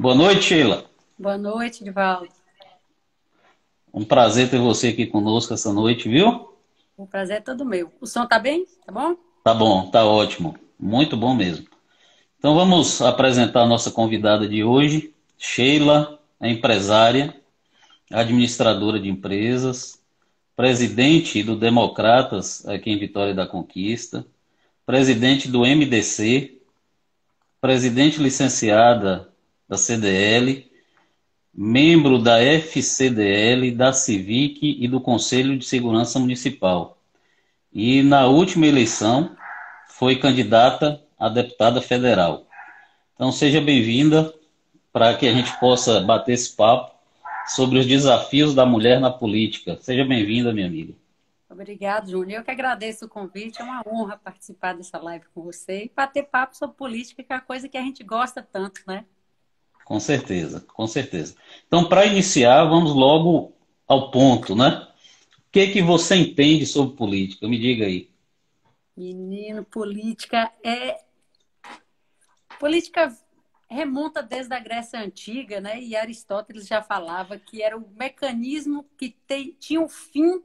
Boa noite, Sheila. Boa noite, Divaldo. Um prazer ter você aqui conosco essa noite, viu? O prazer é todo meu. O som tá bem? Tá bom? Tá bom, tá ótimo. Muito bom mesmo. Então vamos apresentar a nossa convidada de hoje, Sheila, é empresária, administradora de empresas, presidente do Democratas aqui em Vitória da Conquista, presidente do MDC, presidente licenciada da CDL, membro da FCDL, da Civic e do Conselho de Segurança Municipal. E na última eleição foi candidata a deputada federal. Então seja bem-vinda para que a gente possa bater esse papo sobre os desafios da mulher na política. Seja bem-vinda, minha amiga. Obrigada, Júnior. Eu que agradeço o convite. É uma honra participar dessa live com você e bater papo sobre política, que é uma coisa que a gente gosta tanto, né? Com certeza, com certeza. Então, para iniciar, vamos logo ao ponto, né? O que, que você entende sobre política? Me diga aí. Menino, política é. Política remonta desde a Grécia Antiga, né? E Aristóteles já falava que era o mecanismo que tem, tinha o fim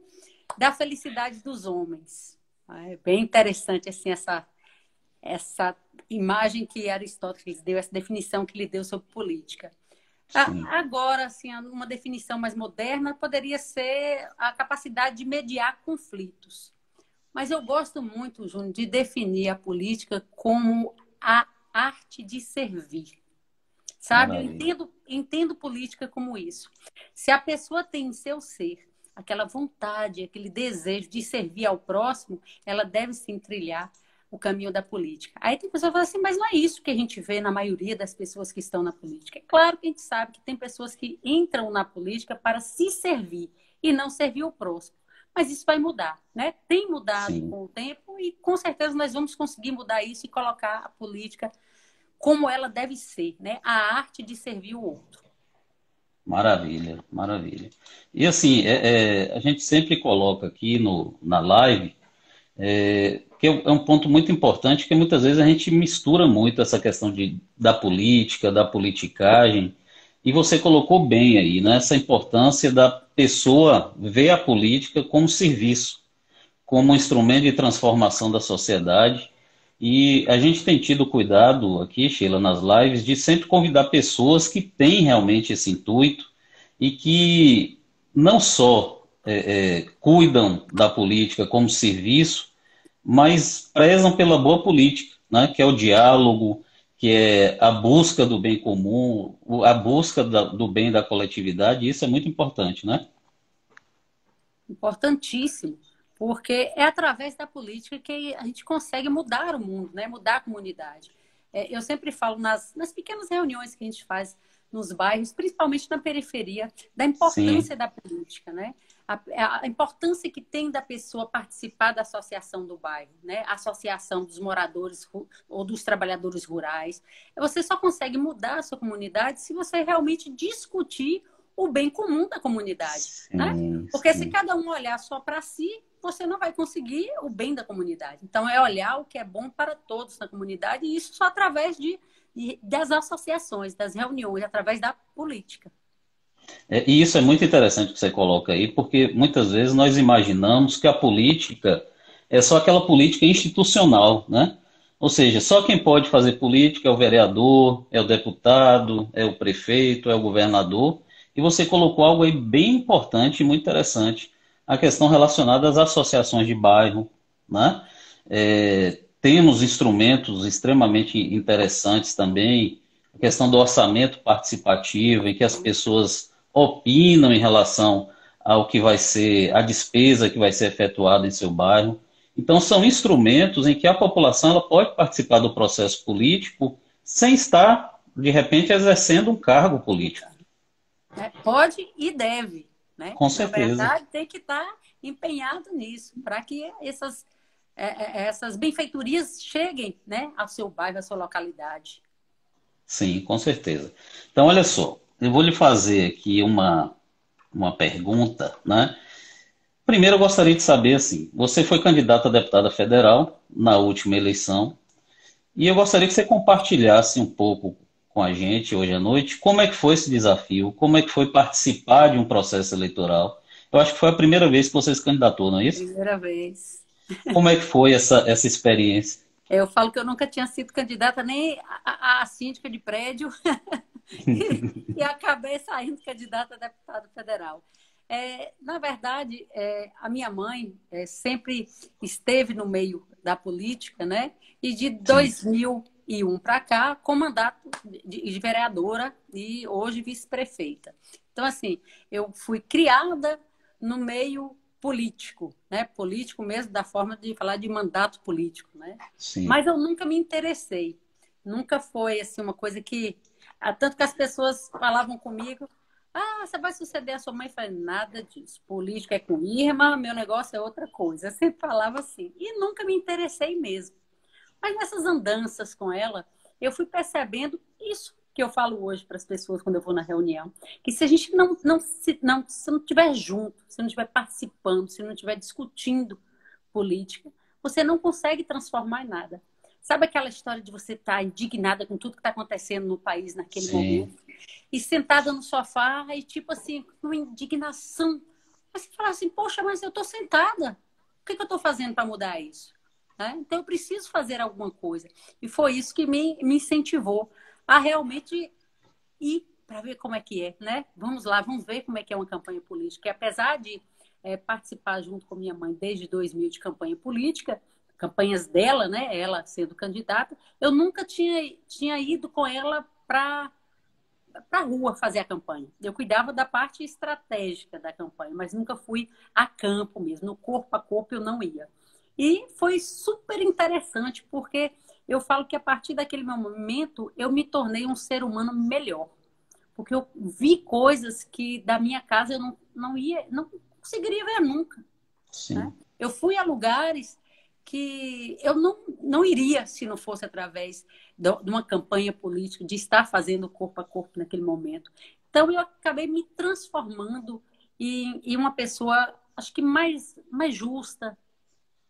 da felicidade dos homens. É bem interessante assim essa essa imagem que Aristóteles deu, essa definição que ele deu sobre política. Sim. Agora, assim, uma definição mais moderna poderia ser a capacidade de mediar conflitos. Mas eu gosto muito, Júnior, de definir a política como a arte de servir. Sabe? Eu entendo, entendo política como isso. Se a pessoa tem em seu ser aquela vontade, aquele desejo de servir ao próximo, ela deve se trilhar o caminho da política. Aí tem pessoa que fala assim, mas não é isso que a gente vê na maioria das pessoas que estão na política. É claro que a gente sabe que tem pessoas que entram na política para se servir e não servir o próximo. Mas isso vai mudar, né? Tem mudado Sim. com o tempo e com certeza nós vamos conseguir mudar isso e colocar a política como ela deve ser, né? A arte de servir o outro. Maravilha, maravilha. E assim, é, é, a gente sempre coloca aqui no, na live é, que é um ponto muito importante, que muitas vezes a gente mistura muito essa questão de, da política, da politicagem, e você colocou bem aí, né, essa importância da pessoa ver a política como serviço, como um instrumento de transformação da sociedade, e a gente tem tido cuidado aqui, Sheila, nas lives, de sempre convidar pessoas que têm realmente esse intuito e que não só é, é, cuidam da política como serviço, mas prezam pela boa política, né, que é o diálogo, que é a busca do bem comum, a busca do bem da coletividade, isso é muito importante, né? Importantíssimo, porque é através da política que a gente consegue mudar o mundo, né? mudar a comunidade. É, eu sempre falo nas, nas pequenas reuniões que a gente faz nos bairros, principalmente na periferia, da importância Sim. da política, né? a, a, importância que tem da pessoa participar da associação do bairro, né? A associação dos moradores ou dos trabalhadores rurais. Você só consegue mudar a sua comunidade se você realmente discutir o bem comum da comunidade, sim, né? Porque sim. se cada um olhar só para si, você não vai conseguir o bem da comunidade. Então é olhar o que é bom para todos na comunidade e isso só através de, de das associações, das reuniões, através da política. É, e isso é muito interessante que você coloca aí, porque muitas vezes nós imaginamos que a política é só aquela política institucional, né? Ou seja, só quem pode fazer política é o vereador, é o deputado, é o prefeito, é o governador. E você colocou algo aí bem importante e muito interessante, a questão relacionada às associações de bairro, né? É, temos instrumentos extremamente interessantes também, a questão do orçamento participativo, em que as pessoas opinam em relação ao que vai ser a despesa que vai ser efetuada em seu bairro. Então, são instrumentos em que a população ela pode participar do processo político sem estar, de repente, exercendo um cargo político. É, pode e deve. Né? Com certeza. Na verdade, tem que estar empenhado nisso, para que essas, é, é, essas benfeitorias cheguem né, ao seu bairro, à sua localidade. Sim, com certeza. Então, olha só, eu vou lhe fazer aqui uma, uma pergunta, né? Primeiro, eu gostaria de saber, assim, você foi candidato a deputada federal na última eleição, e eu gostaria que você compartilhasse um pouco com a gente hoje à noite. Como é que foi esse desafio? Como é que foi participar de um processo eleitoral? Eu acho que foi a primeira vez que você se candidatou, não é isso? Primeira vez. Como é que foi essa, essa experiência? Eu falo que eu nunca tinha sido candidata nem a, a síndica de prédio e, e, acabei saindo candidata a deputada federal. É, na verdade, é, a minha mãe é, sempre esteve no meio da política, né? E de 2001 para cá, com mandato de, de vereadora e hoje vice-prefeita. Então, assim, eu fui criada no meio político, né? Político mesmo, da forma de falar de mandato político, né? Sim. Mas eu nunca me interessei. Nunca foi, assim, uma coisa que... Ah, tanto que as pessoas falavam comigo, ah, você vai suceder a sua mãe? Eu falei, nada disso. Política é com Irma, meu negócio é outra coisa. Eu sempre falava assim. E nunca me interessei mesmo. Mas nessas andanças com ela, eu fui percebendo isso que eu falo hoje para as pessoas quando eu vou na reunião, que se a gente não não se não se não estiver junto, se não estiver participando, se não estiver discutindo política, você não consegue transformar em nada. Sabe aquela história de você estar tá indignada com tudo que está acontecendo no país naquele Sim. momento e sentada no sofá e tipo assim com indignação, mas você fala assim, poxa, mas eu estou sentada, o que, que eu estou fazendo para mudar isso? Né? Então eu preciso fazer alguma coisa e foi isso que me, me incentivou a realmente ir para ver como é que é, né? Vamos lá, vamos ver como é que é uma campanha política. E apesar de é, participar junto com minha mãe desde 2000 de campanha política, campanhas dela, né? Ela sendo candidata, eu nunca tinha, tinha ido com ela para para a rua fazer a campanha. Eu cuidava da parte estratégica da campanha, mas nunca fui a campo mesmo, no corpo a corpo eu não ia. E foi super interessante porque eu falo que a partir daquele momento eu me tornei um ser humano melhor. Porque eu vi coisas que da minha casa eu não, não ia, não conseguiria ver nunca. Né? Eu fui a lugares que eu não, não iria se não fosse através de uma campanha política, de estar fazendo corpo a corpo naquele momento. Então eu acabei me transformando em, em uma pessoa, acho que mais, mais justa,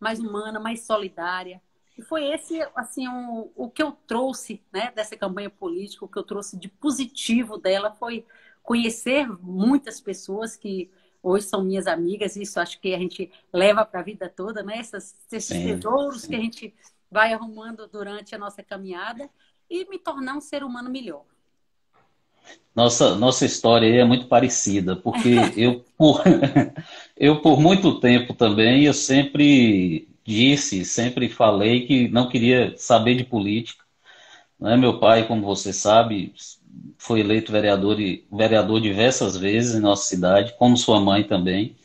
mais humana, mais solidária. E foi esse, assim, o, o que eu trouxe, né, dessa campanha política, o que eu trouxe de positivo dela foi conhecer muitas pessoas que hoje são minhas amigas, isso acho que a gente leva para a vida toda, né? Essas, esses sim, tesouros sim. que a gente vai arrumando durante a nossa caminhada e me tornar um ser humano melhor. Nossa, nossa história é muito parecida, porque eu por, eu por muito tempo também, eu sempre disse, sempre falei que não queria saber de política. Né? Meu pai, como você sabe, foi eleito vereador, vereador diversas vezes em nossa cidade, como sua mãe também.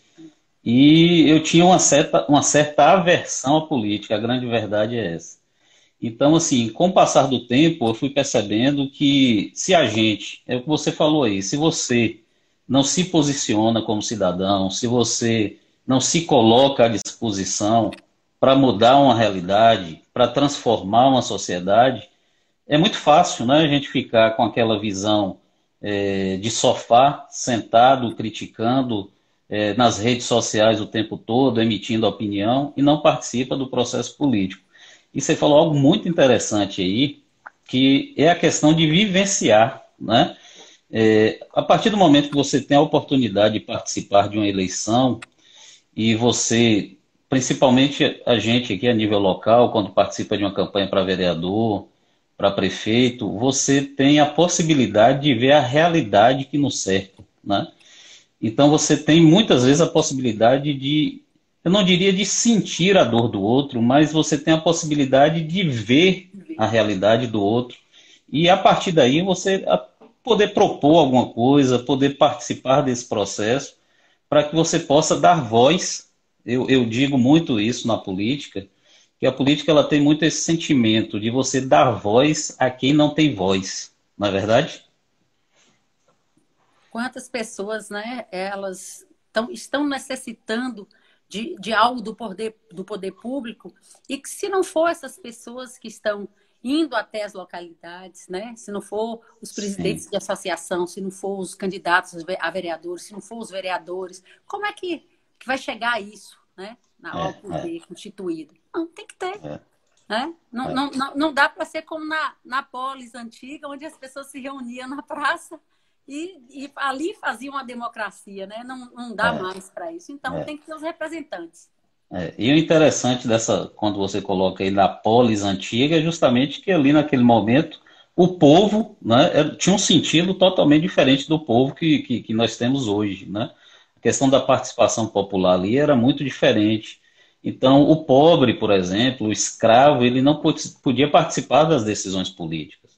E eu tinha uma certa, uma certa aversão à política, a grande verdade é essa. Então, assim, com o passar do tempo, eu fui percebendo que se a gente, é o que você falou aí, se você não se posiciona como cidadão, se você não se coloca à disposição para mudar uma realidade, para transformar uma sociedade, é muito fácil né, a gente ficar com aquela visão é, de sofá, sentado, criticando é, nas redes sociais o tempo todo, emitindo opinião e não participa do processo político. E você falou algo muito interessante aí, que é a questão de vivenciar. Né? É, a partir do momento que você tem a oportunidade de participar de uma eleição e você principalmente a gente aqui a nível local, quando participa de uma campanha para vereador, para prefeito, você tem a possibilidade de ver a realidade que nos cerca, né? Então você tem muitas vezes a possibilidade de, eu não diria de sentir a dor do outro, mas você tem a possibilidade de ver a realidade do outro e a partir daí você poder propor alguma coisa, poder participar desse processo para que você possa dar voz eu, eu digo muito isso na política, que a política ela tem muito esse sentimento de você dar voz a quem não tem voz, não é verdade? Quantas pessoas, né, elas tão, estão necessitando de, de algo do poder, do poder público e que se não for essas pessoas que estão indo até as localidades, né? Se não for os presidentes Sim. de associação, se não for os candidatos a vereadores, se não for os vereadores, como é que que vai chegar a isso, né? Na é, poder é. constituído. Não, tem que ter. É. Né? Não, é. não, não, não dá para ser como na, na polis antiga, onde as pessoas se reuniam na praça e, e ali faziam uma democracia, né? Não, não dá é. mais para isso. Então é. tem que ter os representantes. É, e o interessante dessa, quando você coloca aí na polis antiga, é justamente que ali naquele momento o povo né, tinha um sentido totalmente diferente do povo que, que, que, nós temos hoje. Né? Questão da participação popular ali era muito diferente. Então, o pobre, por exemplo, o escravo, ele não podia participar das decisões políticas.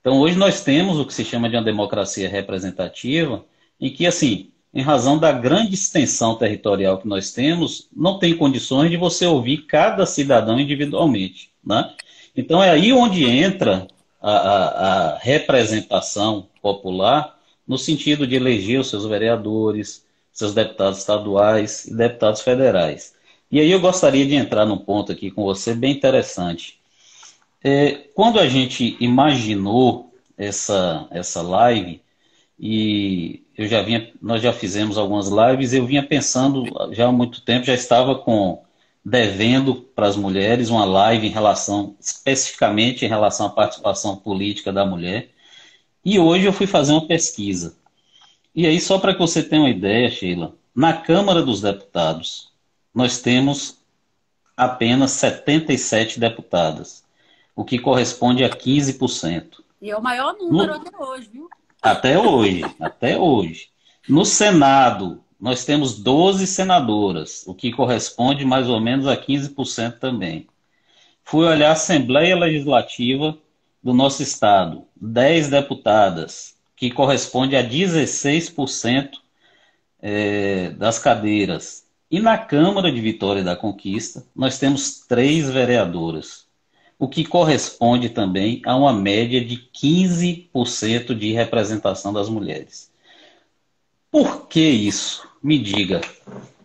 Então, hoje nós temos o que se chama de uma democracia representativa, em que, assim, em razão da grande extensão territorial que nós temos, não tem condições de você ouvir cada cidadão individualmente. Né? Então é aí onde entra a, a, a representação popular, no sentido de eleger os seus vereadores, seus deputados estaduais e deputados federais. E aí eu gostaria de entrar num ponto aqui com você bem interessante. É, quando a gente imaginou essa, essa live, e eu já vinha, nós já fizemos algumas lives, eu vinha pensando já há muito tempo, já estava com devendo para as mulheres uma live em relação, especificamente em relação à participação política da mulher. E hoje eu fui fazer uma pesquisa. E aí, só para que você tenha uma ideia, Sheila, na Câmara dos Deputados, nós temos apenas 77 deputadas, o que corresponde a 15%. E é o maior número no... até hoje, viu? Até hoje, até hoje. No Senado, nós temos 12 senadoras, o que corresponde mais ou menos a 15% também. Fui olhar a Assembleia Legislativa do nosso estado, 10 deputadas, que corresponde a 16% é, das cadeiras. E na Câmara de Vitória da Conquista, nós temos três vereadoras o que corresponde também a uma média de 15% de representação das mulheres. Por que isso? Me diga.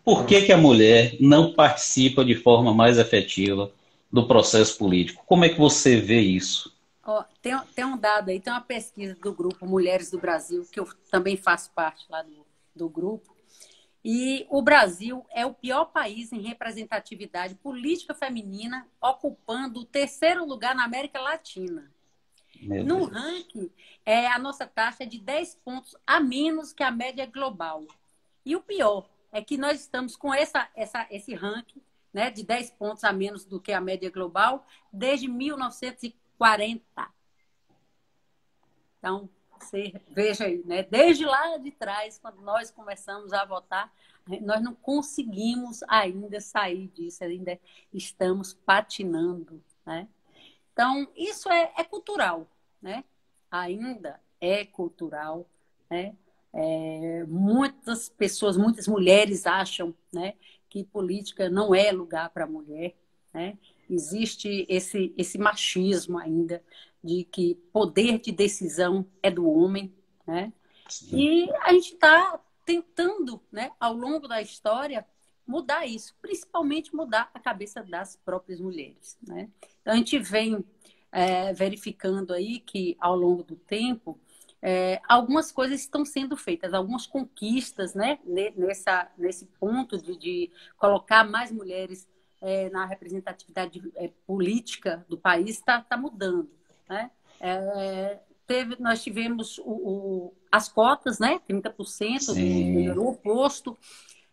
Por que, que a mulher não participa de forma mais efetiva do processo político? Como é que você vê isso? Tem, tem um dado aí, tem uma pesquisa do grupo Mulheres do Brasil, que eu também faço parte lá do, do grupo, e o Brasil é o pior país em representatividade política feminina, ocupando o terceiro lugar na América Latina. Meu no Deus. ranking, é, a nossa taxa é de 10 pontos a menos que a média global. E o pior é que nós estamos com essa, essa, esse ranking né, de 10 pontos a menos do que a média global desde 1940. Então, você veja aí, né? Desde lá de trás, quando nós começamos a votar, nós não conseguimos ainda sair disso, ainda estamos patinando, né? Então, isso é, é cultural, né? Ainda é cultural, né? É, muitas pessoas, muitas mulheres acham, né, que política não é lugar para mulher, né? Existe esse esse machismo ainda de que poder de decisão é do homem, né? Sim. E a gente está tentando, né, ao longo da história, mudar isso, principalmente mudar a cabeça das próprias mulheres, né? Então a gente vem é, verificando aí que ao longo do tempo é, algumas coisas estão sendo feitas, algumas conquistas, né, nessa, nesse ponto de, de colocar mais mulheres é, na representatividade é, política do país está tá mudando. Né? É, teve, nós tivemos o, o, as cotas, né? 30% Sim. do oposto,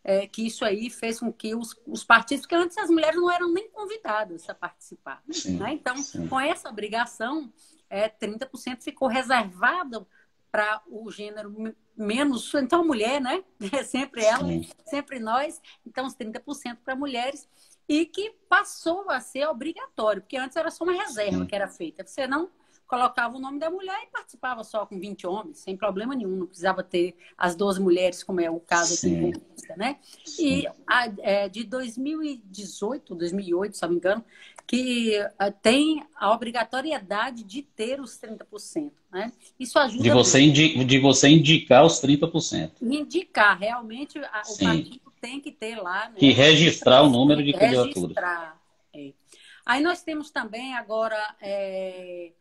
é, que isso aí fez com que os, os, partidos, porque antes as mulheres não eram nem convidadas a participar. Sim, né? Então, sim. com essa obrigação, é, 30% ficou reservado para o gênero menos, então a mulher, né? É sempre ela, sim. sempre nós, então os 30% para mulheres, e que passou a ser obrigatório, porque antes era só uma reserva que era feita. Você não colocava o nome da mulher e participava só com 20 homens, sem problema nenhum, não precisava ter as 12 mulheres, como é o caso Sim. aqui em né? E a, é, de 2018, 2008, se não me engano, que a, tem a obrigatoriedade de ter os 30%, né? Isso ajuda... De você, indi de você indicar os 30%. Indicar, realmente, a, o partido tem que ter lá... Né? Que registrar o número de candidaturas. Registrar, é. Aí nós temos também agora... É,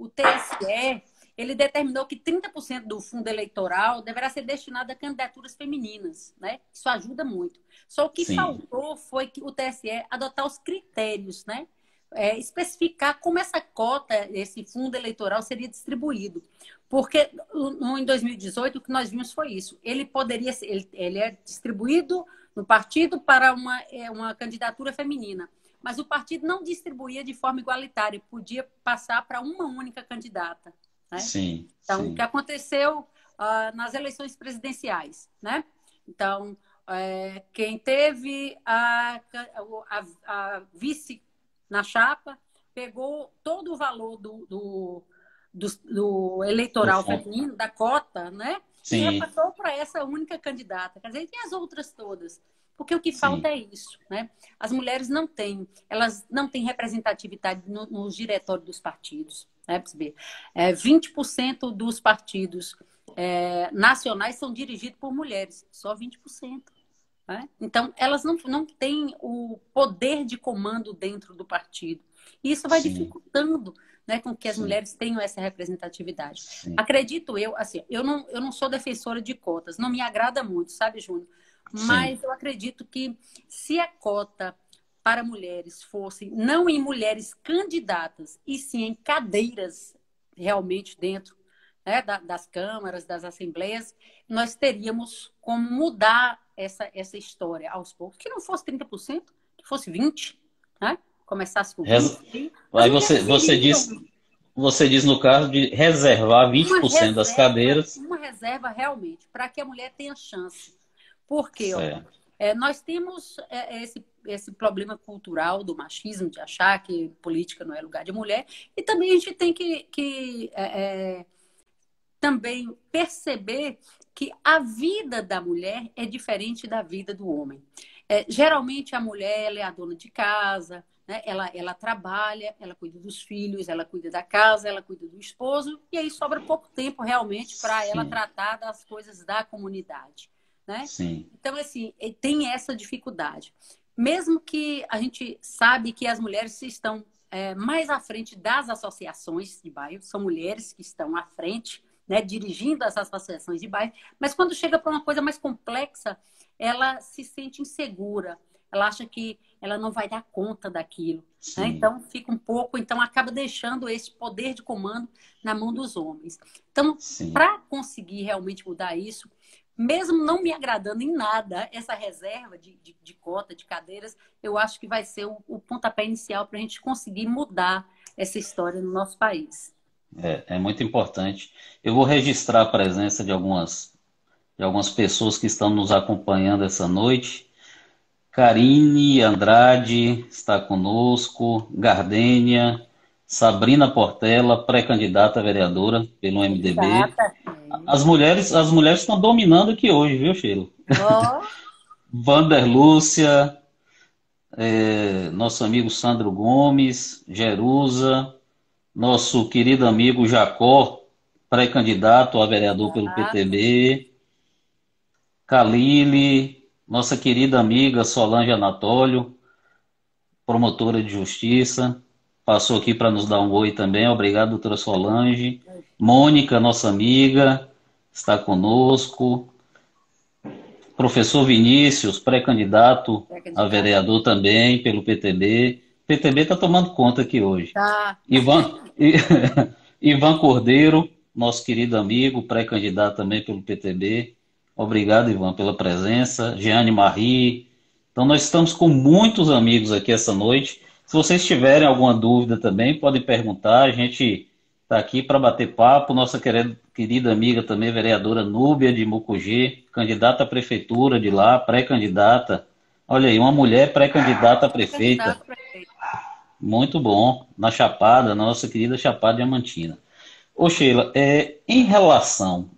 o TSE ele determinou que 30% do fundo eleitoral deverá ser destinado a candidaturas femininas, né? Isso ajuda muito. Só o que Sim. faltou foi que o TSE adotar os critérios, né? é, especificar como essa cota, esse fundo eleitoral seria distribuído. Porque no, em 2018 o que nós vimos foi isso. Ele poderia ser, ele, ele é distribuído no partido para uma, é, uma candidatura feminina. Mas o partido não distribuía de forma igualitária, podia passar para uma única candidata. Né? Sim. Então, sim. o que aconteceu uh, nas eleições presidenciais, né? Então, é, quem teve a, a, a, vice na chapa pegou todo o valor do, do, do, do eleitoral feminino, da cota, né? Sim. E repassou para essa única candidata. Quer dizer, e as outras todas? Porque o que falta Sim. é isso, né? As mulheres não têm, elas não têm representatividade no, no diretório dos partidos, né? É, 20% dos partidos é, nacionais são dirigidos por mulheres, só 20%. Né? Então, elas não, não têm o poder de comando dentro do partido. E isso vai Sim. dificultando né, com que as Sim. mulheres tenham essa representatividade. Sim. Acredito eu, assim, eu não, eu não sou defensora de cotas, não me agrada muito, sabe, Júnior? Mas eu acredito que se a cota para mulheres fosse não em mulheres candidatas, e sim em cadeiras realmente dentro né, das câmaras, das assembleias, nós teríamos como mudar essa, essa história aos poucos. Que não fosse 30%, que fosse 20%, né? Começasse com 20%. Aí você, você diz. Você diz, no caso, de reservar 20% reserva, das cadeiras. Uma reserva realmente, para que a mulher tenha chance. Porque ó, é, nós temos é, é, esse, esse problema cultural do machismo, de achar que política não é lugar de mulher, e também a gente tem que, que é, é também perceber que a vida da mulher é diferente da vida do homem. É, geralmente a mulher é a dona de casa, né? ela, ela trabalha, ela cuida dos filhos, ela cuida da casa, ela cuida do esposo, e aí sobra pouco tempo realmente para ela tratar das coisas da comunidade. Né? Sim. Então, assim, tem essa dificuldade. Mesmo que a gente sabe que as mulheres estão é, mais à frente das associações de bairro, são mulheres que estão à frente, né, dirigindo as associações de bairro, mas quando chega para uma coisa mais complexa, ela se sente insegura, ela acha que ela não vai dar conta daquilo. Né? Então, fica um pouco, então acaba deixando esse poder de comando na mão dos homens. Então, para conseguir realmente mudar isso, mesmo não me agradando em nada essa reserva de, de, de cota, de cadeiras, eu acho que vai ser o, o pontapé inicial para a gente conseguir mudar essa história no nosso país. É, é muito importante. Eu vou registrar a presença de algumas, de algumas pessoas que estão nos acompanhando essa noite. Karine Andrade está conosco, Gardênia, Sabrina Portela, pré-candidata a vereadora pelo MDB. As mulheres, as mulheres estão dominando aqui hoje, viu, Sheila? Oh. Vander Lúcia, é, nosso amigo Sandro Gomes, Jerusa, nosso querido amigo Jacó, pré-candidato a vereador pelo PTB, Kalile, nossa querida amiga Solange Anatólio, promotora de justiça, passou aqui para nos dar um oi também. Obrigado, doutora Solange. Mônica, nossa amiga, está conosco. Professor Vinícius, pré-candidato pré a vereador também pelo PTB. PTB está tomando conta aqui hoje. Tá. Ivan, Ivan Cordeiro, nosso querido amigo, pré-candidato também pelo PTB. Obrigado, Ivan, pela presença. Jeane Marie. Então, nós estamos com muitos amigos aqui essa noite. Se vocês tiverem alguma dúvida também, podem perguntar. A gente está aqui para bater papo. Nossa querida amiga também, vereadora Núbia de Mucugê, candidata à prefeitura de lá, pré-candidata. Olha aí, uma mulher pré-candidata a prefeita. Muito bom. Na Chapada, nossa querida Chapada Diamantina. Ô Sheila, é, em relação,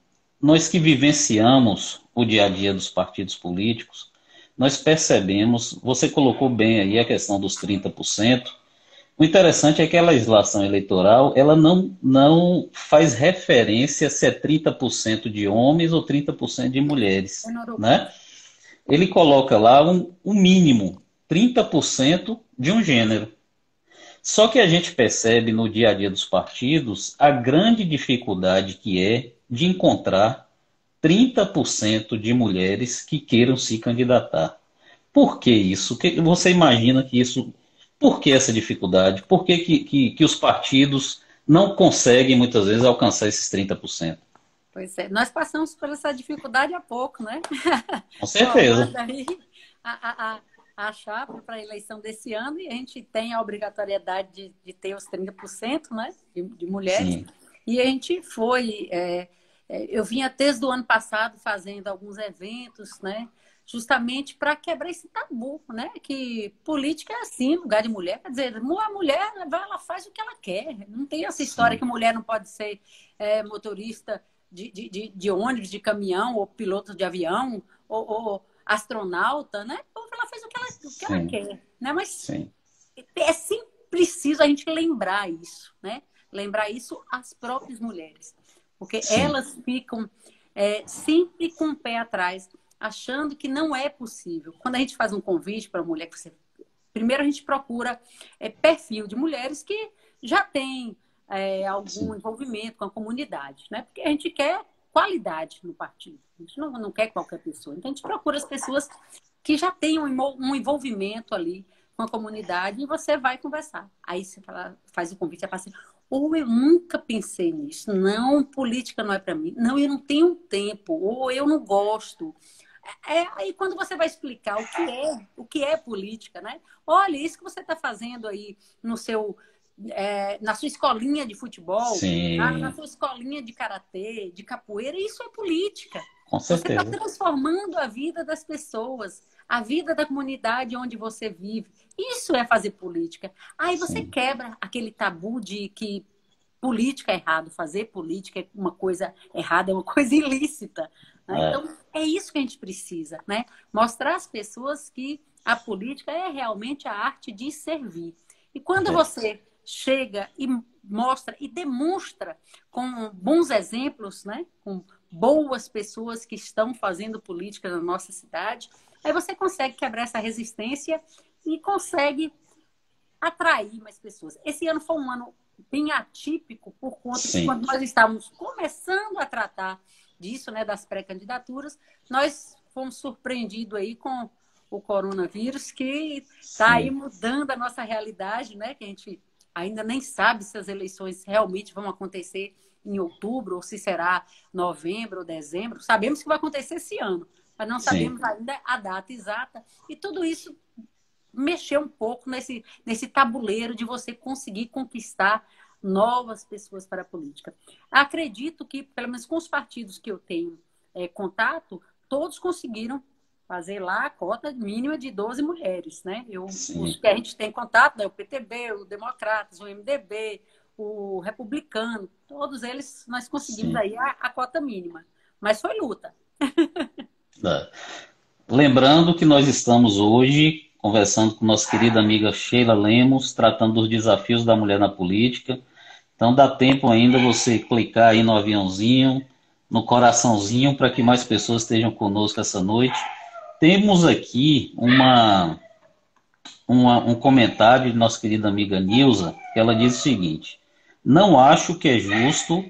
nós que vivenciamos o dia a dia dos partidos políticos, nós percebemos, você colocou bem aí a questão dos 30%. O interessante é que a legislação eleitoral, ela não, não faz referência se é 30% de homens ou 30% de mulheres, né? Ele coloca lá um, um mínimo, 30% de um gênero. Só que a gente percebe no dia a dia dos partidos a grande dificuldade que é de encontrar 30% de mulheres que queiram se candidatar. Por que isso? Você imagina que isso Por que essa dificuldade? Por que, que, que, que os partidos não conseguem, muitas vezes, alcançar esses 30%? Pois é, nós passamos por essa dificuldade há pouco, né? Com certeza. a, a, a chapa para a eleição desse ano e a gente tem a obrigatoriedade de, de ter os 30% né, de, de mulheres. Sim. E a gente foi. É, é, eu vinha desde o ano passado fazendo alguns eventos, né? Justamente para quebrar esse tabu, né? Que política é assim, lugar de mulher. Quer dizer, a mulher ela faz o que ela quer. Não tem essa história Sim. que mulher não pode ser é, motorista de, de, de, ônibus, de caminhão, ou piloto de avião, ou, ou astronauta, né? Ela faz o que ela, o que ela quer, né? Mas Sim. é sempre preciso a gente lembrar isso, né? Lembrar isso às próprias mulheres, porque Sim. elas ficam é, sempre com o pé atrás, achando que não é possível. Quando a gente faz um convite para a mulher, que você... primeiro a gente procura é, perfil de mulheres que já têm é, algum Sim. envolvimento com a comunidade, né? Porque a gente quer qualidade no partido. A gente não, não quer qualquer pessoa. Então, a gente procura as pessoas que já têm um envolvimento ali com a comunidade e você vai conversar. Aí você fala, faz o convite e fala assim, ou eu nunca pensei nisso, não, política não é para mim, não, eu não tenho tempo, ou eu não gosto. É, aí quando você vai explicar o que é, o que é política, né? Olha, isso que você está fazendo aí no seu é, na sua escolinha de futebol, na, na, sua escolinha de karatê, de capoeira, isso é política. Com certeza. Você está transformando a vida das pessoas, a vida da comunidade onde você vive. Isso é fazer política. Aí você Sim. quebra aquele tabu de que política é errado, fazer política é uma coisa errada, é uma coisa ilícita. Né? É. Então, é isso que a gente precisa, né? Mostrar às pessoas que a política é realmente a arte de servir. E quando é. você chega e mostra e demonstra com bons exemplos, né? com boas pessoas que estão fazendo política na nossa cidade, aí você consegue quebrar essa resistência e consegue atrair mais pessoas. Esse ano foi um ano bem atípico por conta Sim. de quando nós estávamos começando a tratar disso, né, das pré-candidaturas, nós fomos surpreendidos aí com o coronavírus que está aí mudando a nossa realidade, né, que a gente ainda nem sabe se as eleições realmente vão acontecer em outubro, ou se será novembro ou dezembro. Sabemos que vai acontecer esse ano, mas não sabemos Sim. ainda a data exata. E tudo isso mexeu um pouco nesse, nesse tabuleiro de você conseguir conquistar novas pessoas para a política. Acredito que, pelo menos com os partidos que eu tenho é, contato, todos conseguiram fazer lá a cota mínima de 12 mulheres, né? Eu, os que a gente tem contato, né? o PTB, o Democratas, o MDB, o Republicano, todos eles nós conseguimos Sim. aí a, a, cota mínima. Mas foi luta. É. Lembrando que nós estamos hoje conversando com nossa querida amiga Sheila Lemos, tratando dos desafios da mulher na política. Então dá tempo ainda você clicar aí no aviãozinho, no coraçãozinho, para que mais pessoas estejam conosco essa noite. Temos aqui uma, uma, um comentário de nossa querida amiga Nilza, que ela diz o seguinte: Não acho que é justo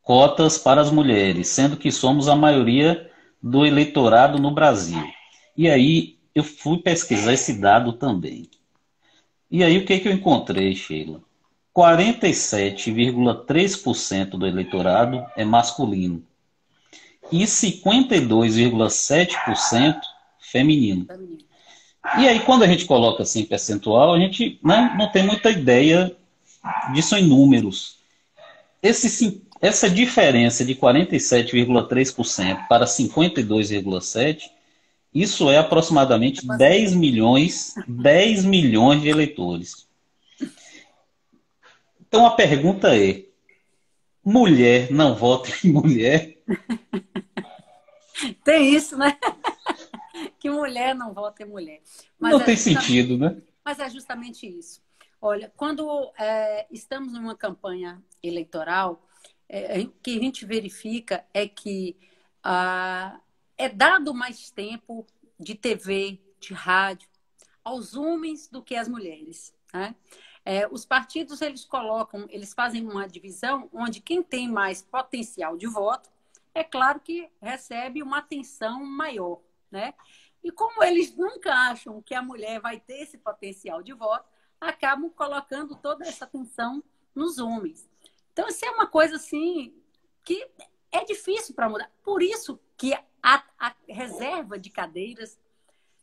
cotas para as mulheres, sendo que somos a maioria do eleitorado no Brasil. E aí eu fui pesquisar esse dado também. E aí o que, que eu encontrei, Sheila? 47,3% do eleitorado é masculino e 52,7% feminino. E aí, quando a gente coloca assim percentual, a gente né, não tem muita ideia disso em números. Esse, essa diferença de 47,3% para 52,7%, isso é aproximadamente 10 milhões, 10 milhões de eleitores. Então a pergunta é: mulher não vota em mulher? Tem isso, né? que mulher não vota em mulher. Mas não é tem sentido, né? Mas é justamente isso. Olha, quando é, estamos numa campanha eleitoral, é, o que a gente verifica é que ah, é dado mais tempo de TV, de rádio, aos homens do que às mulheres. Né? É, os partidos eles colocam, eles fazem uma divisão onde quem tem mais potencial de voto é claro que recebe uma atenção maior, né? E como eles nunca acham que a mulher vai ter esse potencial de voto, acabam colocando toda essa atenção nos homens. Então, isso é uma coisa assim que é difícil para mudar. Por isso que a, a, reserva de cadeiras,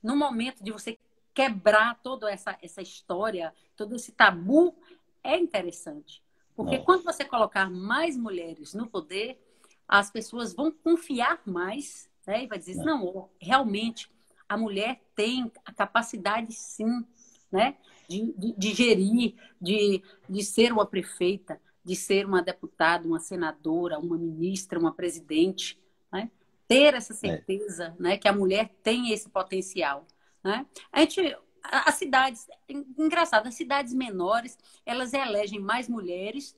no momento de você quebrar toda essa, essa história, todo esse tabu, é interessante. Porque Nossa. quando você colocar mais mulheres no poder, as pessoas vão confiar mais né? e vai dizer, não, realmente a mulher tem a capacidade sim, né? De, de, de gerir, de, de ser uma prefeita, de ser uma deputada, uma senadora, uma ministra, uma presidente, né? ter essa é. certeza é. né, que a mulher tem esse potencial. Né? A gente, as cidades, engraçado, as cidades menores, elas elegem mais mulheres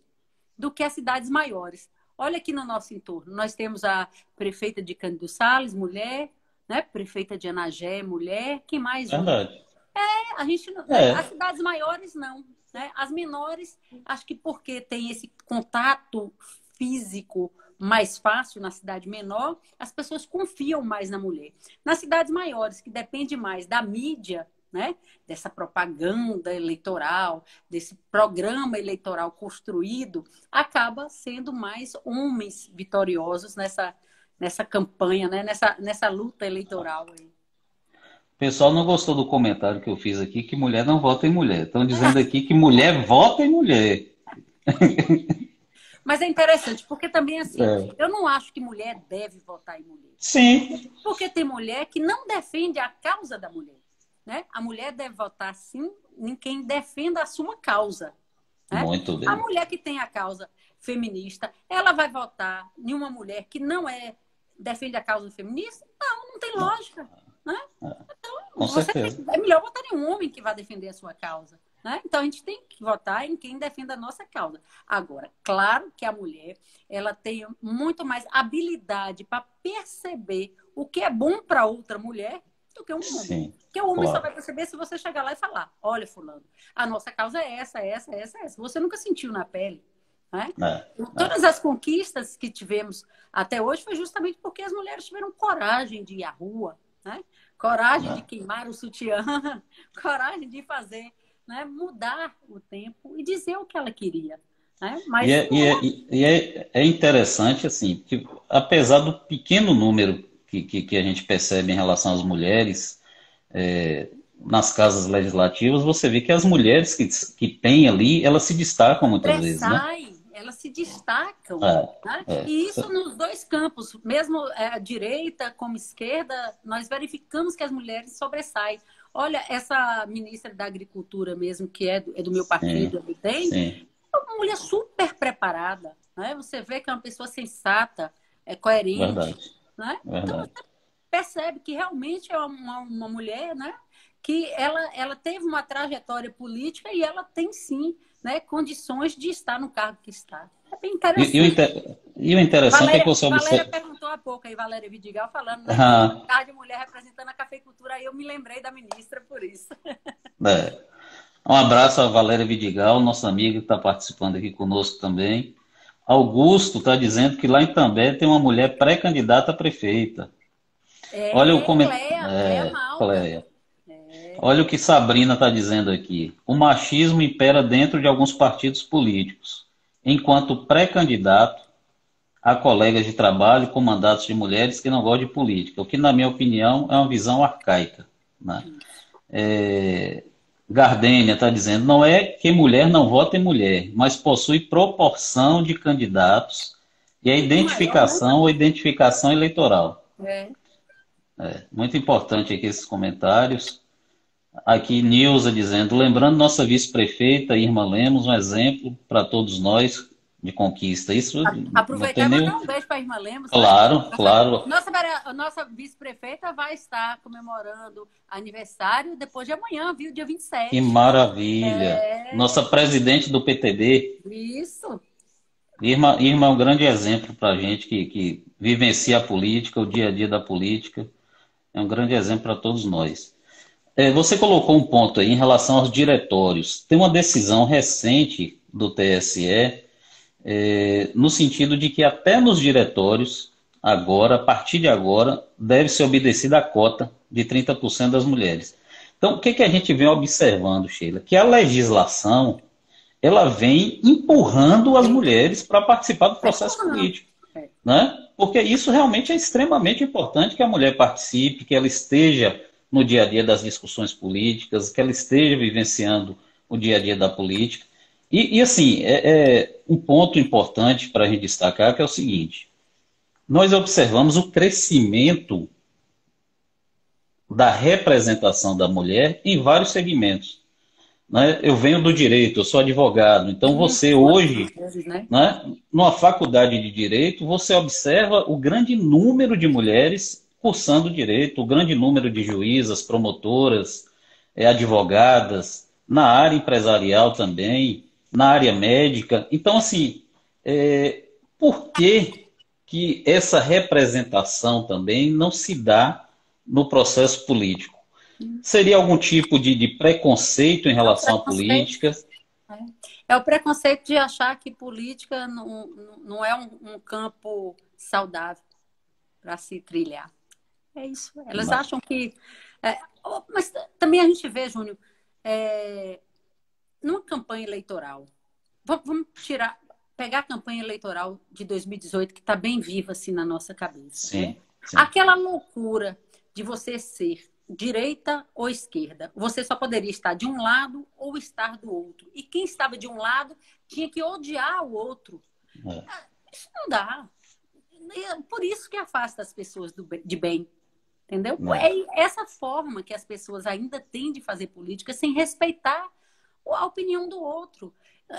do que as cidades maiores. Olha aqui no nosso entorno, nós temos a prefeita de Cândido Salles, mulher, né? Prefeita de Anagé, mulher, que mais? Verdade. É, a gente é. as cidades maiores não, né? As menores, acho que porque tem esse contato físico mais fácil na cidade menor, as pessoas confiam mais na mulher. Nas cidades maiores, que depende mais da mídia, né? Dessa propaganda eleitoral, desse programa eleitoral construído, acaba sendo mais homens vitoriosos nessa, nessa campanha, né? nessa, nessa luta eleitoral. Aí. O pessoal não gostou do comentário que eu fiz aqui, que mulher não vota em mulher. Estão dizendo aqui que mulher vota em mulher. Mas é interessante, porque também, assim, é. eu não acho que mulher deve votar em mulher. Sim. Porque tem mulher que não defende a causa da mulher. Né? A mulher deve votar, sim, em quem defenda a sua causa. Né? Muito bem. A mulher que tem a causa feminista, ela vai votar em uma mulher que não é defende a causa feminista? Não, não tem lógica. Né? É. Então, Com você tem, é melhor votar em um homem que vai defender a sua causa. Né? Então a gente tem que votar em quem defenda a nossa causa. Agora, claro que a mulher ela tem muito mais habilidade para perceber o que é bom para outra mulher do que um homem. Sim, Porque o homem claro. só vai perceber se você chegar lá e falar: olha, fulano, a nossa causa é essa, essa, essa, essa. Você nunca sentiu na pele. Né? É, Todas é. as conquistas que tivemos até hoje foi justamente porque as mulheres tiveram coragem de ir à rua, né? coragem é. de queimar o sutiã, coragem de fazer né, mudar o tempo e dizer o que ela queria. Né? Mas e, é, e, é, e é, é, interessante, assim, que apesar do pequeno número que, que, que, a gente percebe em relação às mulheres é, nas casas legislativas, você vê que as mulheres que, que têm ali, elas se destacam muitas vezes, né? elas se destacam. É, né? é. E isso nos dois campos, mesmo a direita como esquerda, nós verificamos que as mulheres sobressaem. Olha, essa ministra da Agricultura mesmo, que é do, é do meu partido, sim, tem, é uma mulher super preparada. Né? Você vê que é uma pessoa sensata, é coerente. Verdade. Né? Então você percebe que realmente é uma, uma mulher né? que ela, ela teve uma trajetória política e ela tem sim né, condições de estar no cargo que está. É bem interessante. E, e, o, inter... e o, interessante Valéria, é que você observa. Valéria perguntou há pouco aí, Valéria Vidigal, falando né, ah. cargo de mulher representando a cafeicultura, aí eu me lembrei da ministra por isso. É. Um abraço a Valéria Vidigal, nossa amiga que está participando aqui conosco também. Augusto está dizendo que lá em També tem uma mulher pré-candidata a prefeita. É, Olha o comentário. É, Cleia. Olha o que Sabrina está dizendo aqui. O machismo impera dentro de alguns partidos políticos. Enquanto pré-candidato, há colegas de trabalho com mandatos de mulheres que não gostam de política, o que, na minha opinião, é uma visão arcaica. Né? É... Gardênia está dizendo, não é que mulher não vota em mulher, mas possui proporção de candidatos e a identificação ou identificação eleitoral. É. É, muito importante aqui esses comentários. Aqui, Nilza dizendo, lembrando nossa vice-prefeita, Irma Lemos, um exemplo para todos nós de conquista. Isso Aproveitar e mandar um beijo para a Irma Lemos. Claro, né? claro. Nossa, nossa vice-prefeita vai estar comemorando aniversário depois de amanhã, viu? Dia 27. Que maravilha. É... Nossa presidente do PTB. Isso. Irma, Irma é um grande exemplo para a gente que, que vivencia a política, o dia a dia da política. É um grande exemplo para todos nós. É, você colocou um ponto aí em relação aos diretórios. Tem uma decisão recente do TSE é, no sentido de que até nos diretórios, agora, a partir de agora, deve ser obedecida a cota de 30% das mulheres. Então, o que, que a gente vem observando, Sheila? Que a legislação ela vem empurrando as mulheres para participar do processo político. Né? Porque isso realmente é extremamente importante que a mulher participe, que ela esteja no dia a dia das discussões políticas, que ela esteja vivenciando o dia a dia da política. E, e assim, é, é, um ponto importante para a gente destacar que é o seguinte: nós observamos o crescimento da representação da mulher em vários segmentos. Né? Eu venho do direito, eu sou advogado, então você hoje, né? né, numa faculdade de direito, você observa o grande número de mulheres cursando direito, o grande número de juízas, promotoras, é, advogadas, na área empresarial também, na área médica. Então, assim, é, por que, que essa representação também não se dá no processo político? Seria algum tipo de, de preconceito em relação à política? É. é. o preconceito de achar que política não, não é um, um campo saudável para se trilhar. É isso. Elas mas... acham que. É, mas também a gente vê, Júnior, é, numa campanha eleitoral, vamos, tirar, pegar a campanha eleitoral de 2018, que está bem viva assim na nossa cabeça. Sim, né? sim. Aquela loucura de você ser direita ou esquerda. Você só poderia estar de um lado ou estar do outro. E quem estava de um lado tinha que odiar o outro. É. Ah, isso não dá. É por isso que afasta as pessoas do, de bem. Entendeu? É. é essa forma que as pessoas ainda têm de fazer política sem respeitar a opinião do outro.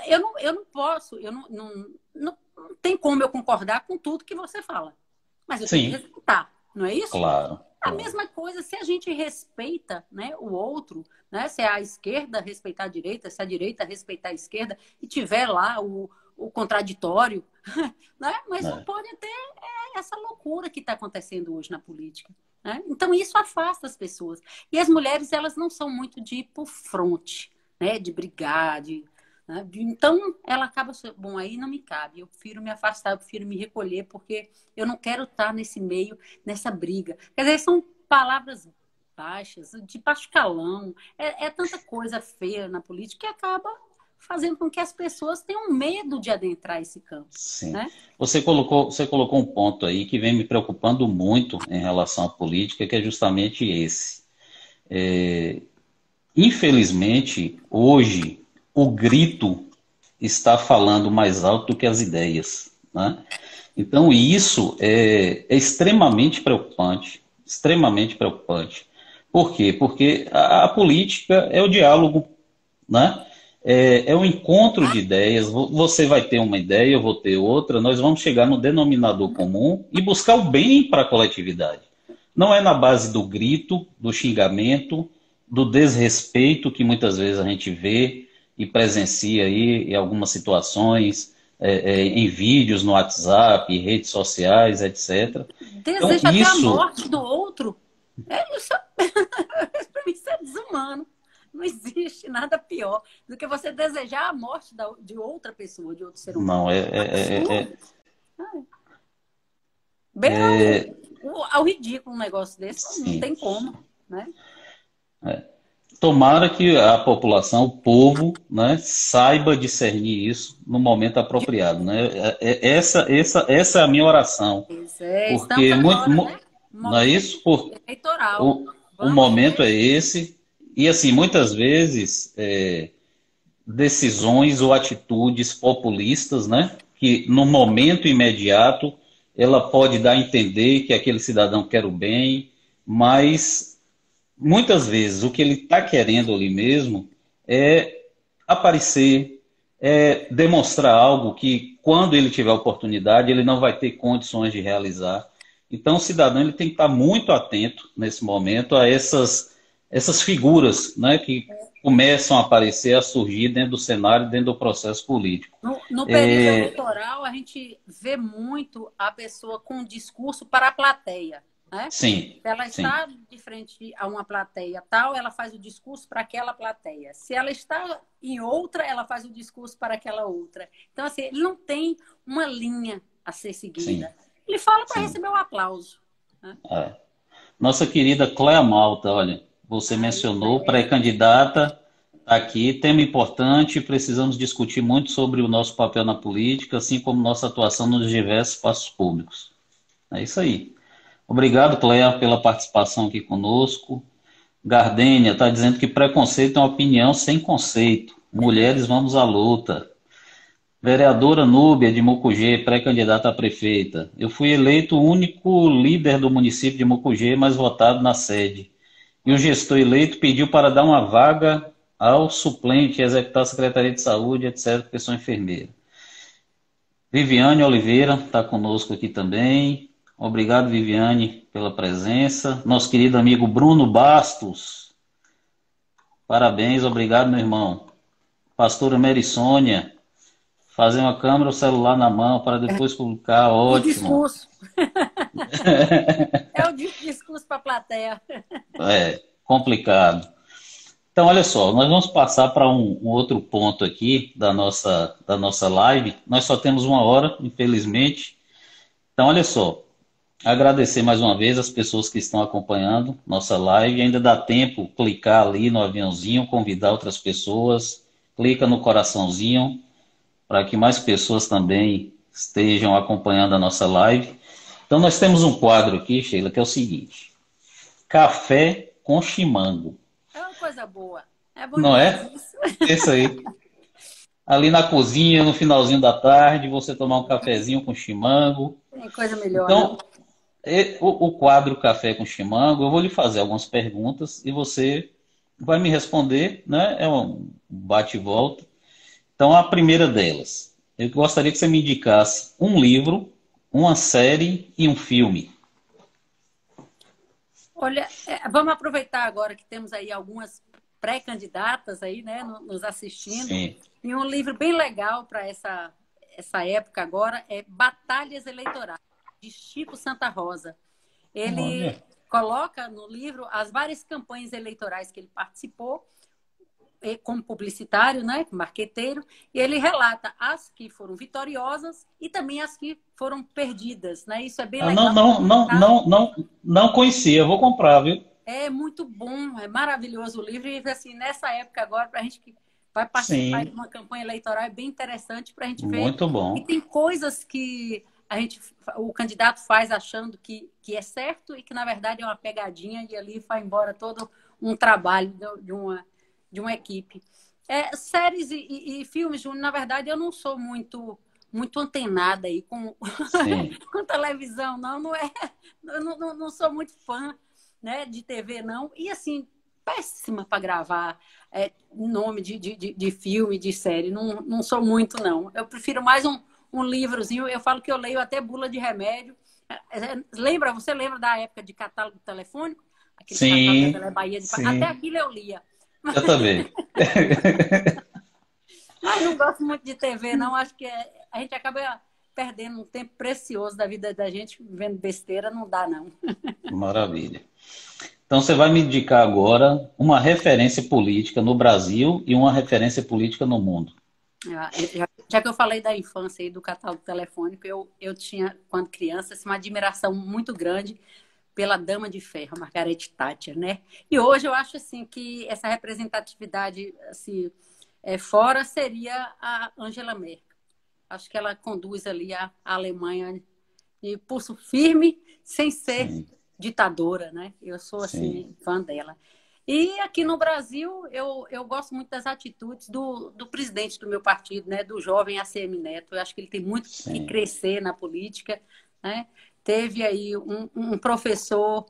Eu não, eu não posso, eu não, não, não, não tem como eu concordar com tudo que você fala. Mas eu Sim. tenho que respeitar, não é isso? Claro. A mesma coisa, se a gente respeita né, o outro, né, se a esquerda respeitar a direita, se a direita respeitar a esquerda, e tiver lá o, o contraditório, né? mas é. não pode ter é, essa loucura que está acontecendo hoje na política. Né? Então, isso afasta as pessoas. E as mulheres, elas não são muito de ir por fronte, né? de brigar, de né? Então, ela acaba, bom, aí não me cabe, eu prefiro me afastar, eu prefiro me recolher, porque eu não quero estar nesse meio, nessa briga. Quer dizer, são palavras baixas, de baixo calão, é, é tanta coisa feia na política que acaba fazendo com que as pessoas tenham medo de adentrar esse campo. Sim. Né? Você, colocou, você colocou um ponto aí que vem me preocupando muito em relação à política, que é justamente esse. É, infelizmente, hoje, o grito está falando mais alto do que as ideias. Né? Então, isso é, é, extremamente preocupante, extremamente preocupante. Por quê? Porque a, a política é o diálogo, né? É, é um encontro de ideias. Você vai ter uma ideia, eu vou ter outra. Nós vamos chegar no denominador comum e buscar o bem para a coletividade. Não é na base do grito, do xingamento, do desrespeito que muitas vezes a gente vê, e presencia aí em algumas situações, é, é, em vídeos no WhatsApp, redes sociais, etc. Deseja então, isso... a morte do outro. É isso. Para mim, isso é desumano. Não existe nada pior do que você desejar a morte de outra pessoa, de outro ser humano. Não, é. é, é, é... Bem é... Ao, ao ridículo um negócio desse, Sim. não tem como. Né? É tomara que a população, o povo, né, saiba discernir isso no momento apropriado, né? É, é, essa, essa, essa é a minha oração. É, porque muito, agora, né? não é isso? Por, o, o momento é esse e assim muitas vezes é, decisões ou atitudes populistas, né, que no momento imediato ela pode dar a entender que aquele cidadão quer o bem, mas muitas vezes o que ele está querendo ali mesmo é aparecer, é demonstrar algo que quando ele tiver oportunidade ele não vai ter condições de realizar. Então o cidadão ele tem que estar muito atento nesse momento a essas, essas figuras né, que começam a aparecer, a surgir dentro do cenário, dentro do processo político. No, no período é... eleitoral, a gente vê muito a pessoa com discurso para a plateia. Né? Sim. Se ela está sim. de frente a uma plateia tal, ela faz o discurso para aquela plateia. Se ela está em outra, ela faz o discurso para aquela outra. Então, assim, ele não tem uma linha a ser seguida. Sim. Ele fala para receber o um aplauso. Né? É. Nossa querida Cléa Malta, olha, você mencionou, pré-candidata, aqui, tema importante, precisamos discutir muito sobre o nosso papel na política, assim como nossa atuação nos diversos espaços públicos. É isso aí. Obrigado, Cléa, pela participação aqui conosco. Gardênia está dizendo que preconceito é uma opinião sem conceito. Mulheres, vamos à luta. Vereadora Núbia de Mucugê, pré-candidata a prefeita. Eu fui eleito o único líder do município de Mucugê, mais votado na sede. E o gestor eleito pediu para dar uma vaga ao suplente executar a Secretaria de Saúde, etc., porque sou enfermeira. Viviane Oliveira está conosco aqui também. Obrigado, Viviane, pela presença. Nosso querido amigo Bruno Bastos. Parabéns, obrigado, meu irmão. Pastora Mary Sônia fazer uma câmera ou celular na mão para depois publicar, ótimo. O discurso. é o discurso para a plateia. É, complicado. Então, olha só, nós vamos passar para um, um, outro ponto aqui da nossa, da nossa live. Nós só temos uma hora, infelizmente. Então, olha só, agradecer mais uma vez as pessoas que estão acompanhando nossa live. Ainda dá tempo clicar ali no aviãozinho, convidar outras pessoas, clica no coraçãozinho para que mais pessoas também estejam acompanhando a nossa live. Então, nós temos um quadro aqui, Sheila, que é o seguinte: Café com chimango. É uma coisa boa. É Não é? Isso. isso aí. Ali na cozinha, no finalzinho da tarde, você tomar um cafezinho com chimango. Tem coisa melhor. Então, né? O, o quadro Café com Chimango, eu vou lhe fazer algumas perguntas e você vai me responder, né? É um bate e volta. Então, a primeira delas, eu gostaria que você me indicasse um livro, uma série e um filme. Olha, é, vamos aproveitar agora que temos aí algumas pré-candidatas aí, né, nos assistindo. Sim. E um livro bem legal para essa, essa época agora é Batalhas Eleitorais, de Chico Santa Rosa. Ele Olha. coloca no livro as várias campanhas eleitorais que ele participou como publicitário, né, marqueteiro, e ele relata as que foram vitoriosas e também as que foram perdidas, né? Isso é bem ah, legal. Não, não, não, não, não, não conhecia, vou comprar, viu? É muito bom, é maravilhoso o livro e assim nessa época agora para a gente que vai participar Sim. de uma campanha eleitoral é bem interessante para a gente ver. Muito bom. E tem coisas que a gente, o candidato faz achando que, que é certo e que na verdade é uma pegadinha e ali vai embora todo um trabalho de uma de uma equipe. É, séries e, e, e filmes, na verdade, eu não sou muito muito antenada aí com, com televisão, não, não é, eu não, não, não, sou muito fã, né, de TV, não, e assim, péssima para gravar é, nome de, de, de, filme, de série, não, não sou muito, não, eu prefiro mais um, um livrozinho, eu falo que eu leio até bula de remédio, é, é, lembra, você lembra da época de catálogo telefônico? Aquele sim, catálogo Bahia de... sim. Até aquilo eu lia. Eu também. Mas não gosto muito de TV, não. Acho que é, a gente acaba perdendo um tempo precioso da vida da gente vendo besteira, não dá, não. Maravilha. Então você vai me indicar agora uma referência política no Brasil e uma referência política no mundo. Já, já que eu falei da infância e do catálogo telefônico, eu, eu tinha, quando criança, assim, uma admiração muito grande pela Dama de Ferro, Margaret Thatcher, né? E hoje eu acho assim que essa representatividade assim, é, fora seria a Angela Merkel. Acho que ela conduz ali a, a Alemanha de pulso firme, sem ser Sim. ditadora, né? Eu sou assim Sim. fã dela. E aqui no Brasil, eu, eu gosto muito das atitudes do, do presidente do meu partido, né? Do jovem ACM Neto. Eu acho que ele tem muito Sim. que crescer na política, né? teve aí um, um professor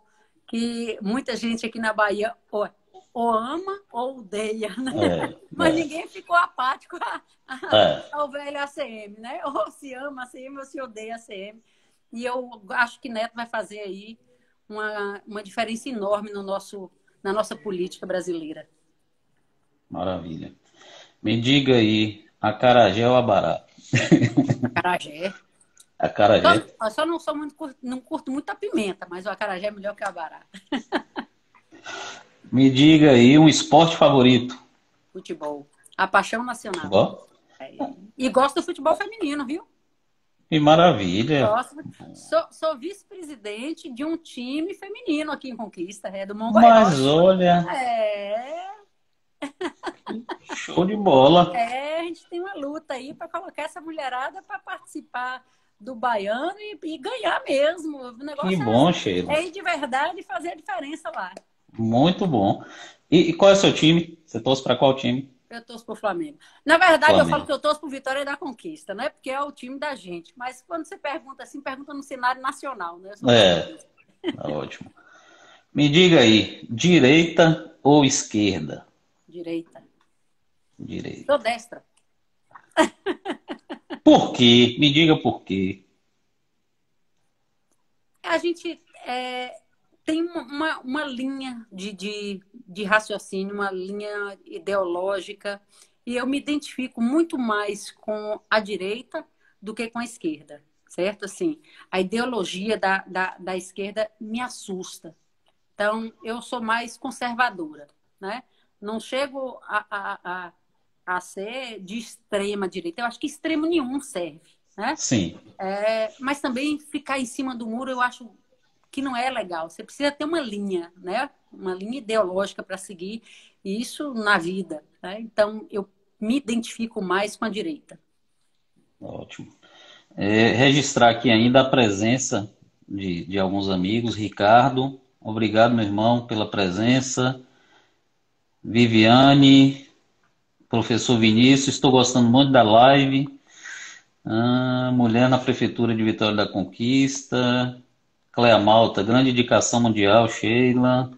que muita gente aqui na Bahia ou, ou ama ou odeia, né? É, Mas é. ninguém ficou apático a, a, é. ao velho ACM, né? Ou se ama ACM ou se odeia ACM. E eu acho que Neto vai fazer aí uma, uma diferença enorme no nosso, na nossa política brasileira. Maravilha. Me diga aí, acarajé ou abará? Acarajé. Acarajé. Eu só não sou muito, não curto muito a pimenta, mas o acarajé é melhor que o abará. Me diga aí um esporte favorito. Futebol. A paixão nacional. Futebol? É. E gosto do futebol feminino, viu? Que maravilha! Sou, sou vice-presidente de um time feminino aqui em Conquista, é do Mongoiás. Mas olha. É. Show de bola. É, a gente tem uma luta aí para colocar essa mulherada para participar do baiano e, e, ganhar mesmo. O negócio que bom, é, Sheila. É de verdade fazer a diferença lá. Muito bom. E, e qual é o seu time? Você torce para qual time? Eu torço pro Flamengo. Na verdade, Flamengo. eu falo que eu torço pro Vitória da Conquista, não é porque é o time da gente. Mas quando você pergunta assim, pergunta no cenário nacional, né? É, tá ótimo. Me diga aí, direita ou esquerda? Direita. Direita. Sou destra. Por quê? Me diga por quê. A gente é, tem uma, uma linha de, de, de raciocínio, uma linha ideológica, e eu me identifico muito mais com a direita do que com a esquerda, certo? Assim, a ideologia da, da, da esquerda me assusta. Então, eu sou mais conservadora, né? Não chego a, a, a, a ser de extrema direita. Eu acho que extremo nenhum serve, né? Sim. É, mas também ficar em cima do muro eu acho que não é legal. Você precisa ter uma linha, né? Uma linha ideológica para seguir isso na vida. Né? Então, eu me identifico mais com a direita. Ótimo. É, registrar aqui ainda a presença de, de alguns amigos. Ricardo, obrigado, meu irmão, pela presença. Viviane, professor Vinícius, estou gostando muito da live. Ah, mulher na Prefeitura de Vitória da Conquista. Cleia Malta, grande indicação mundial, Sheila.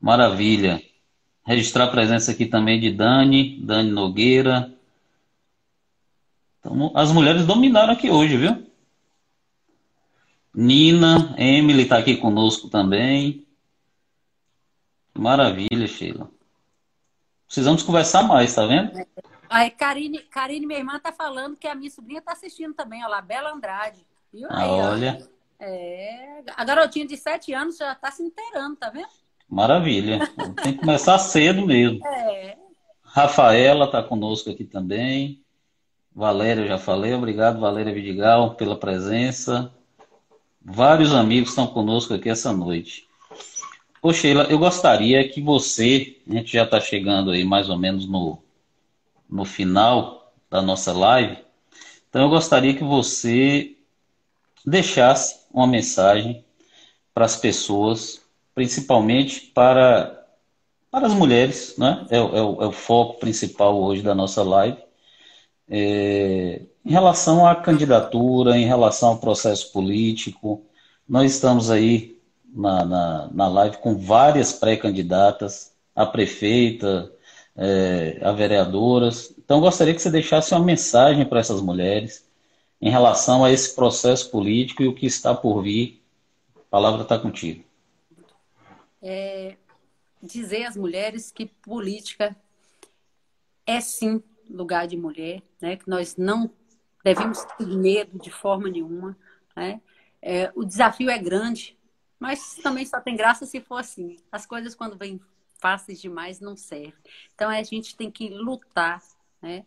Maravilha. Registrar a presença aqui também de Dani, Dani Nogueira. Então, as mulheres dominaram aqui hoje, viu? Nina, Emily está aqui conosco também. Maravilha, Sheila. Precisamos conversar mais, tá vendo? Aí, Karine, Karine, minha irmã, tá falando que a minha sobrinha tá assistindo também, olha lá, Bela Andrade. Viu? Aí, olha. Ó. É, a garotinha de 7 anos já está se inteirando, tá vendo? Maravilha. Tem que começar cedo mesmo. É. Rafaela está conosco aqui também. Valéria, eu já falei. Obrigado, Valéria Vidigal, pela presença. Vários amigos estão conosco aqui essa noite. Ô Sheila, eu gostaria que você, a gente já está chegando aí mais ou menos no, no final da nossa live, então eu gostaria que você deixasse uma mensagem para as pessoas, principalmente para, para as mulheres, né? É, é, o, é o foco principal hoje da nossa live. É, em relação à candidatura, em relação ao processo político, nós estamos aí na, na, na live com várias pré-candidatas, a prefeita, é, a vereadoras. Então, gostaria que você deixasse uma mensagem para essas mulheres, em relação a esse processo político e o que está por vir. A palavra está contigo. É dizer às mulheres que política é sim lugar de mulher, né? que nós não devemos ter medo de forma nenhuma. Né? É, o desafio é grande, mas também só tem graça se for assim. As coisas, quando vêm fáceis demais, não servem. Então, a gente tem que lutar, né?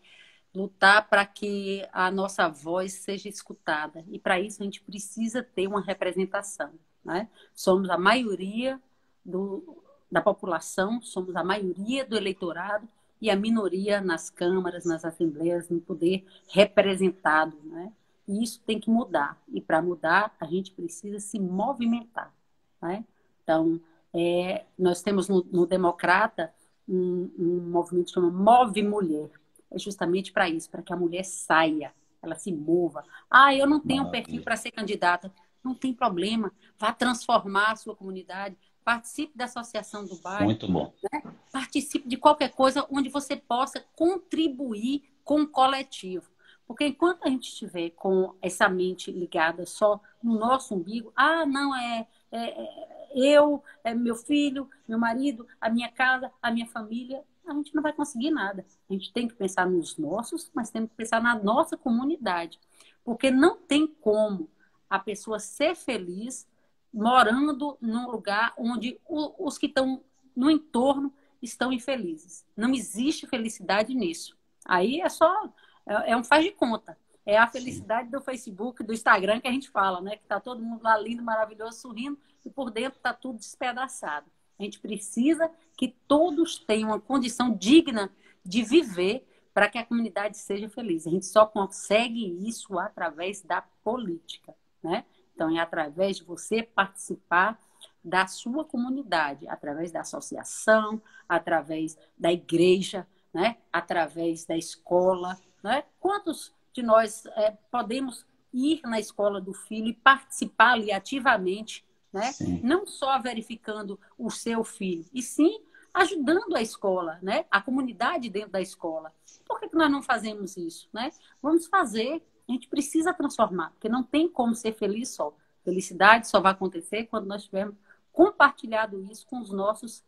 Lutar para que a nossa voz seja escutada. E para isso a gente precisa ter uma representação. Né? Somos a maioria do, da população, somos a maioria do eleitorado e a minoria nas câmaras, nas assembleias, no poder representado. Né? E isso tem que mudar. E para mudar, a gente precisa se movimentar. Né? Então, é, nós temos no, no Democrata um, um movimento que chama Move Mulher é justamente para isso, para que a mulher saia, ela se mova. Ah, eu não tenho Maravilha. perfil para ser candidata. Não tem problema. Vá transformar a sua comunidade. Participe da associação do bairro. Muito bom. Né? Participe de qualquer coisa onde você possa contribuir com o coletivo. Porque enquanto a gente estiver com essa mente ligada só no nosso umbigo, ah, não, é, é, é eu, é meu filho, meu marido, a minha casa, a minha família, a gente não vai conseguir nada. A gente tem que pensar nos nossos, mas temos que pensar na nossa comunidade. Porque não tem como a pessoa ser feliz morando num lugar onde os que estão no entorno estão infelizes. Não existe felicidade nisso. Aí é só é, é um faz de conta. É a felicidade do Facebook, do Instagram que a gente fala, né? Que tá todo mundo lá lindo, maravilhoso, sorrindo, e por dentro tá tudo despedaçado. A gente precisa que todos tenham uma condição digna de viver para que a comunidade seja feliz. A gente só consegue isso através da política, né? Então, é através de você participar da sua comunidade, através da associação, através da igreja, né? através da escola. Né? Quantos de nós é, podemos ir na escola do filho e participar ali ativamente, né? não só verificando o seu filho, e sim ajudando a escola, né? a comunidade dentro da escola. Por que, que nós não fazemos isso? Né? Vamos fazer, a gente precisa transformar, porque não tem como ser feliz só. Felicidade só vai acontecer quando nós tivermos compartilhado isso com os nossos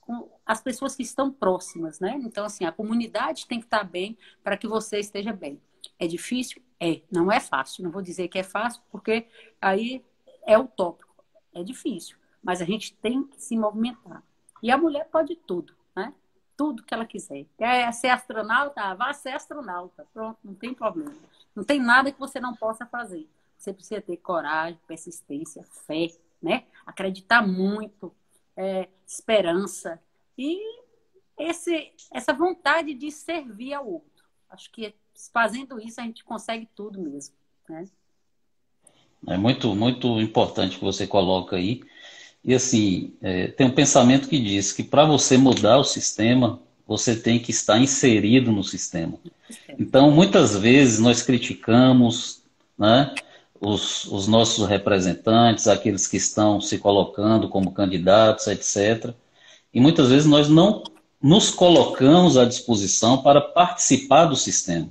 com as pessoas que estão próximas, né? Então, assim, a comunidade tem que estar bem para que você esteja bem. É difícil? É. Não é fácil. Não vou dizer que é fácil, porque aí é utópico. É difícil. Mas a gente tem que se movimentar. E a mulher pode tudo, né? Tudo que ela quiser. Quer ser astronauta? Ah, vá ser astronauta. Pronto, não tem problema. Não tem nada que você não possa fazer. Você precisa ter coragem, persistência, fé, né? Acreditar muito, é, esperança e esse, essa vontade de servir ao outro. Acho que fazendo isso a gente consegue tudo mesmo, né? É muito, muito importante que você coloca aí. E assim, é, tem um pensamento que diz que para você mudar o sistema, você tem que estar inserido no sistema. Então, muitas vezes nós criticamos, né? os, os nossos representantes, aqueles que estão se colocando como candidatos, etc. E muitas vezes nós não nos colocamos à disposição para participar do sistema.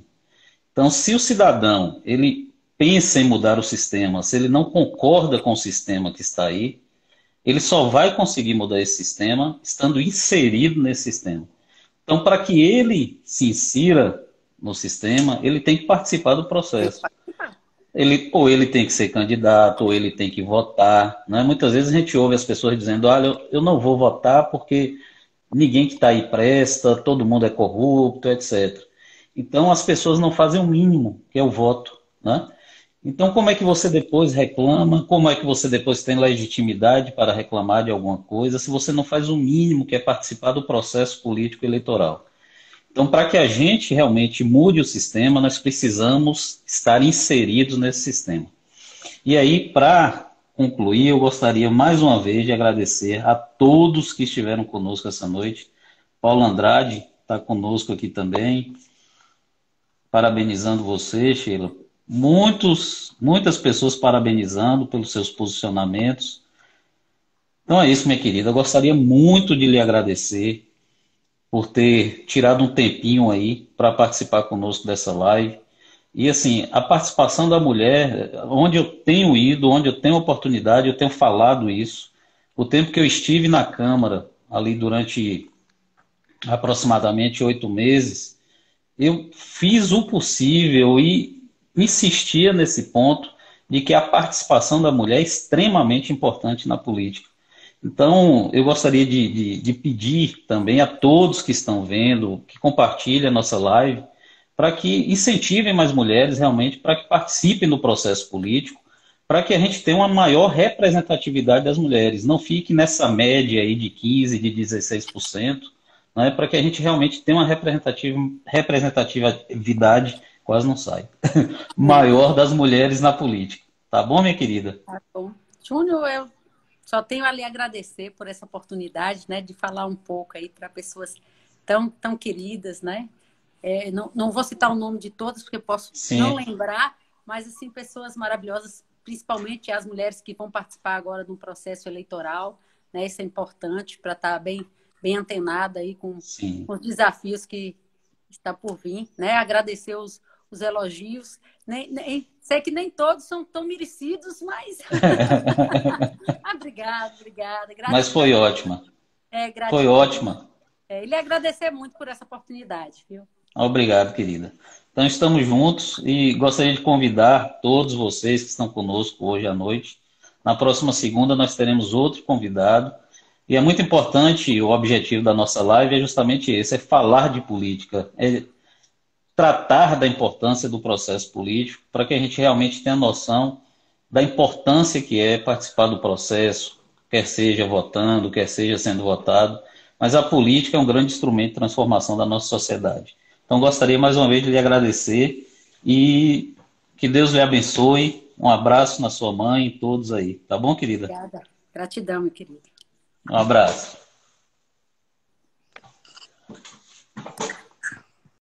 Então, se o cidadão ele pensa em mudar o sistema, se ele não concorda com o sistema que está aí, ele só vai conseguir mudar esse sistema estando inserido nesse sistema. Então, para que ele se insira no sistema, ele tem que participar do processo ele, ou ele tem que ser candidato, ou ele tem que votar. Né? Muitas vezes a gente ouve as pessoas dizendo, olha, eu não vou votar porque ninguém que está aí presta, todo mundo é corrupto, etc. Então as pessoas não fazem o mínimo, que é o voto. Né? Então como é que você depois reclama, como é que você depois tem legitimidade para reclamar de alguma coisa, se você não faz o mínimo, que é participar do processo político eleitoral? Então, para que a gente realmente mude o sistema, nós precisamos estar inseridos nesse sistema. E aí, para concluir, eu gostaria mais uma vez de agradecer a todos que estiveram conosco essa noite. Paulo Andrade está conosco aqui também. Parabenizando você, Sheila. Muitos, muitas pessoas parabenizando pelos seus posicionamentos. Então é isso, minha querida. Eu gostaria muito de lhe agradecer por ter tirado um tempinho aí para participar conosco dessa live. E assim, a participação da mulher, onde eu tenho ido, onde eu tenho oportunidade, eu tenho falado isso. O tempo que eu estive na Câmara, ali durante aproximadamente oito meses, eu fiz o possível e insistia nesse ponto de que a participação da mulher é extremamente importante na política. Então, eu gostaria de, de, de, pedir também a todos que estão vendo, que compartilhem a nossa live, para que incentivem mais mulheres realmente para que participem do processo político, para que a gente tenha uma maior representatividade das mulheres. Não fique nessa média aí de 15%, de 16%, né, para que a gente realmente tenha uma representatividade, quase não sai, maior das mulheres na política. Tá bom, minha querida? Tá bom. Júnior, eu só tenho a agradecer por essa oportunidade, né, de falar um pouco aí para pessoas tão, tão queridas, né? É, não, não vou citar o nome de todas, porque posso Sim. não lembrar, mas, assim, pessoas maravilhosas, principalmente as mulheres que vão participar agora de um processo eleitoral, né? Isso é importante para estar tá bem, bem antenada aí com, com os desafios que está por vir, né? Agradecer os, os elogios. Nem, nem, sei que nem todos são tão merecidos, mas. ah, obrigada, obrigada. Mas foi ótima. É, foi ótima. É, ele agradecer muito por essa oportunidade, viu? Obrigado, querida. Então estamos juntos e gostaria de convidar todos vocês que estão conosco hoje à noite. Na próxima segunda nós teremos outro convidado. E é muito importante, o objetivo da nossa live é justamente esse, é falar de política, é tratar da importância do processo político, para que a gente realmente tenha noção da importância que é participar do processo, quer seja votando, quer seja sendo votado, mas a política é um grande instrumento de transformação da nossa sociedade. Então, gostaria mais uma vez de lhe agradecer e que Deus lhe abençoe. Um abraço na sua mãe e todos aí. Tá bom, querida? Obrigada. Gratidão, meu querido. Um abraço.